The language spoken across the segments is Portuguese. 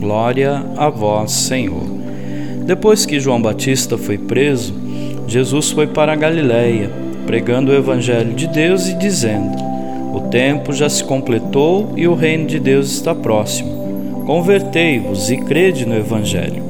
Glória a vós, Senhor. Depois que João Batista foi preso, Jesus foi para a Galiléia, pregando o Evangelho de Deus e dizendo: O tempo já se completou e o reino de Deus está próximo. Convertei-vos e crede no Evangelho.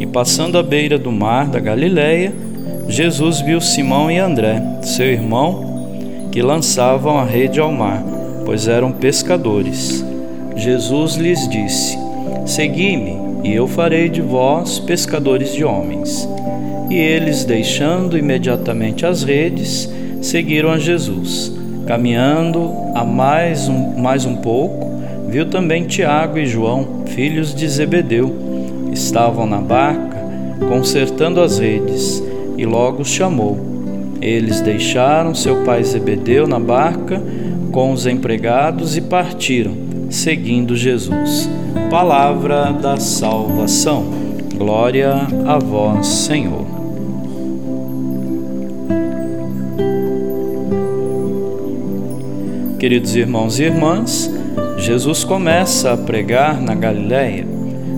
E passando à beira do mar da Galiléia, Jesus viu Simão e André, seu irmão, que lançavam a rede ao mar, pois eram pescadores. Jesus lhes disse: Segui-me, e eu farei de vós pescadores de homens. E eles, deixando imediatamente as redes, seguiram a Jesus. Caminhando a mais um, mais um pouco, viu também Tiago e João, filhos de Zebedeu. Estavam na barca, consertando as redes, e logo os chamou. Eles deixaram seu pai Zebedeu na barca com os empregados e partiram, seguindo Jesus. Palavra da salvação. Glória a vós, Senhor. Queridos irmãos e irmãs, Jesus começa a pregar na Galiléia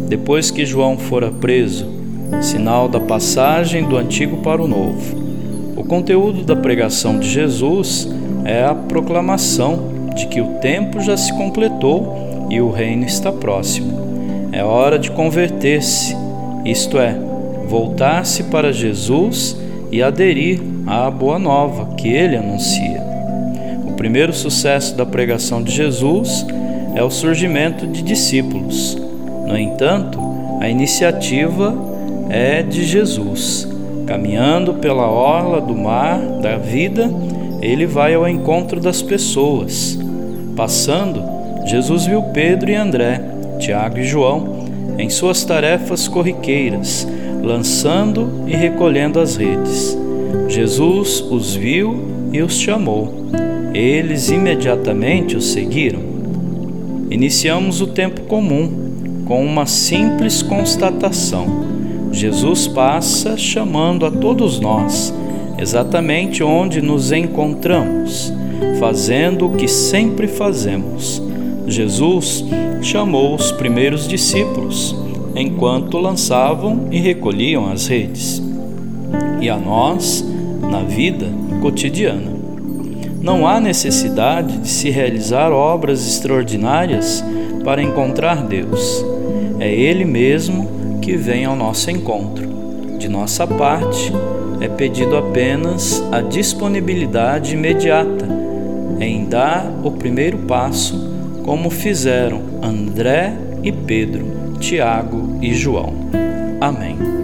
depois que João fora preso, sinal da passagem do antigo para o novo. O conteúdo da pregação de Jesus é a proclamação de que o tempo já se completou e o reino está próximo. É hora de converter-se, isto é, voltar-se para Jesus e aderir à boa nova que ele anuncia. O primeiro sucesso da pregação de Jesus é o surgimento de discípulos. No entanto, a iniciativa é de Jesus. Caminhando pela orla do mar da vida, ele vai ao encontro das pessoas. Passando, Jesus viu Pedro e André, Tiago e João em suas tarefas corriqueiras, lançando e recolhendo as redes. Jesus os viu e os chamou. Eles imediatamente o seguiram. Iniciamos o tempo comum com uma simples constatação. Jesus passa chamando a todos nós, exatamente onde nos encontramos, fazendo o que sempre fazemos Jesus chamou os primeiros discípulos enquanto lançavam e recolhiam as redes. E a nós, na vida cotidiana. Não há necessidade de se realizar obras extraordinárias para encontrar Deus. É Ele mesmo que vem ao nosso encontro. De nossa parte, é pedido apenas a disponibilidade imediata em dar o primeiro passo como fizeram André e Pedro, Tiago e João. Amém.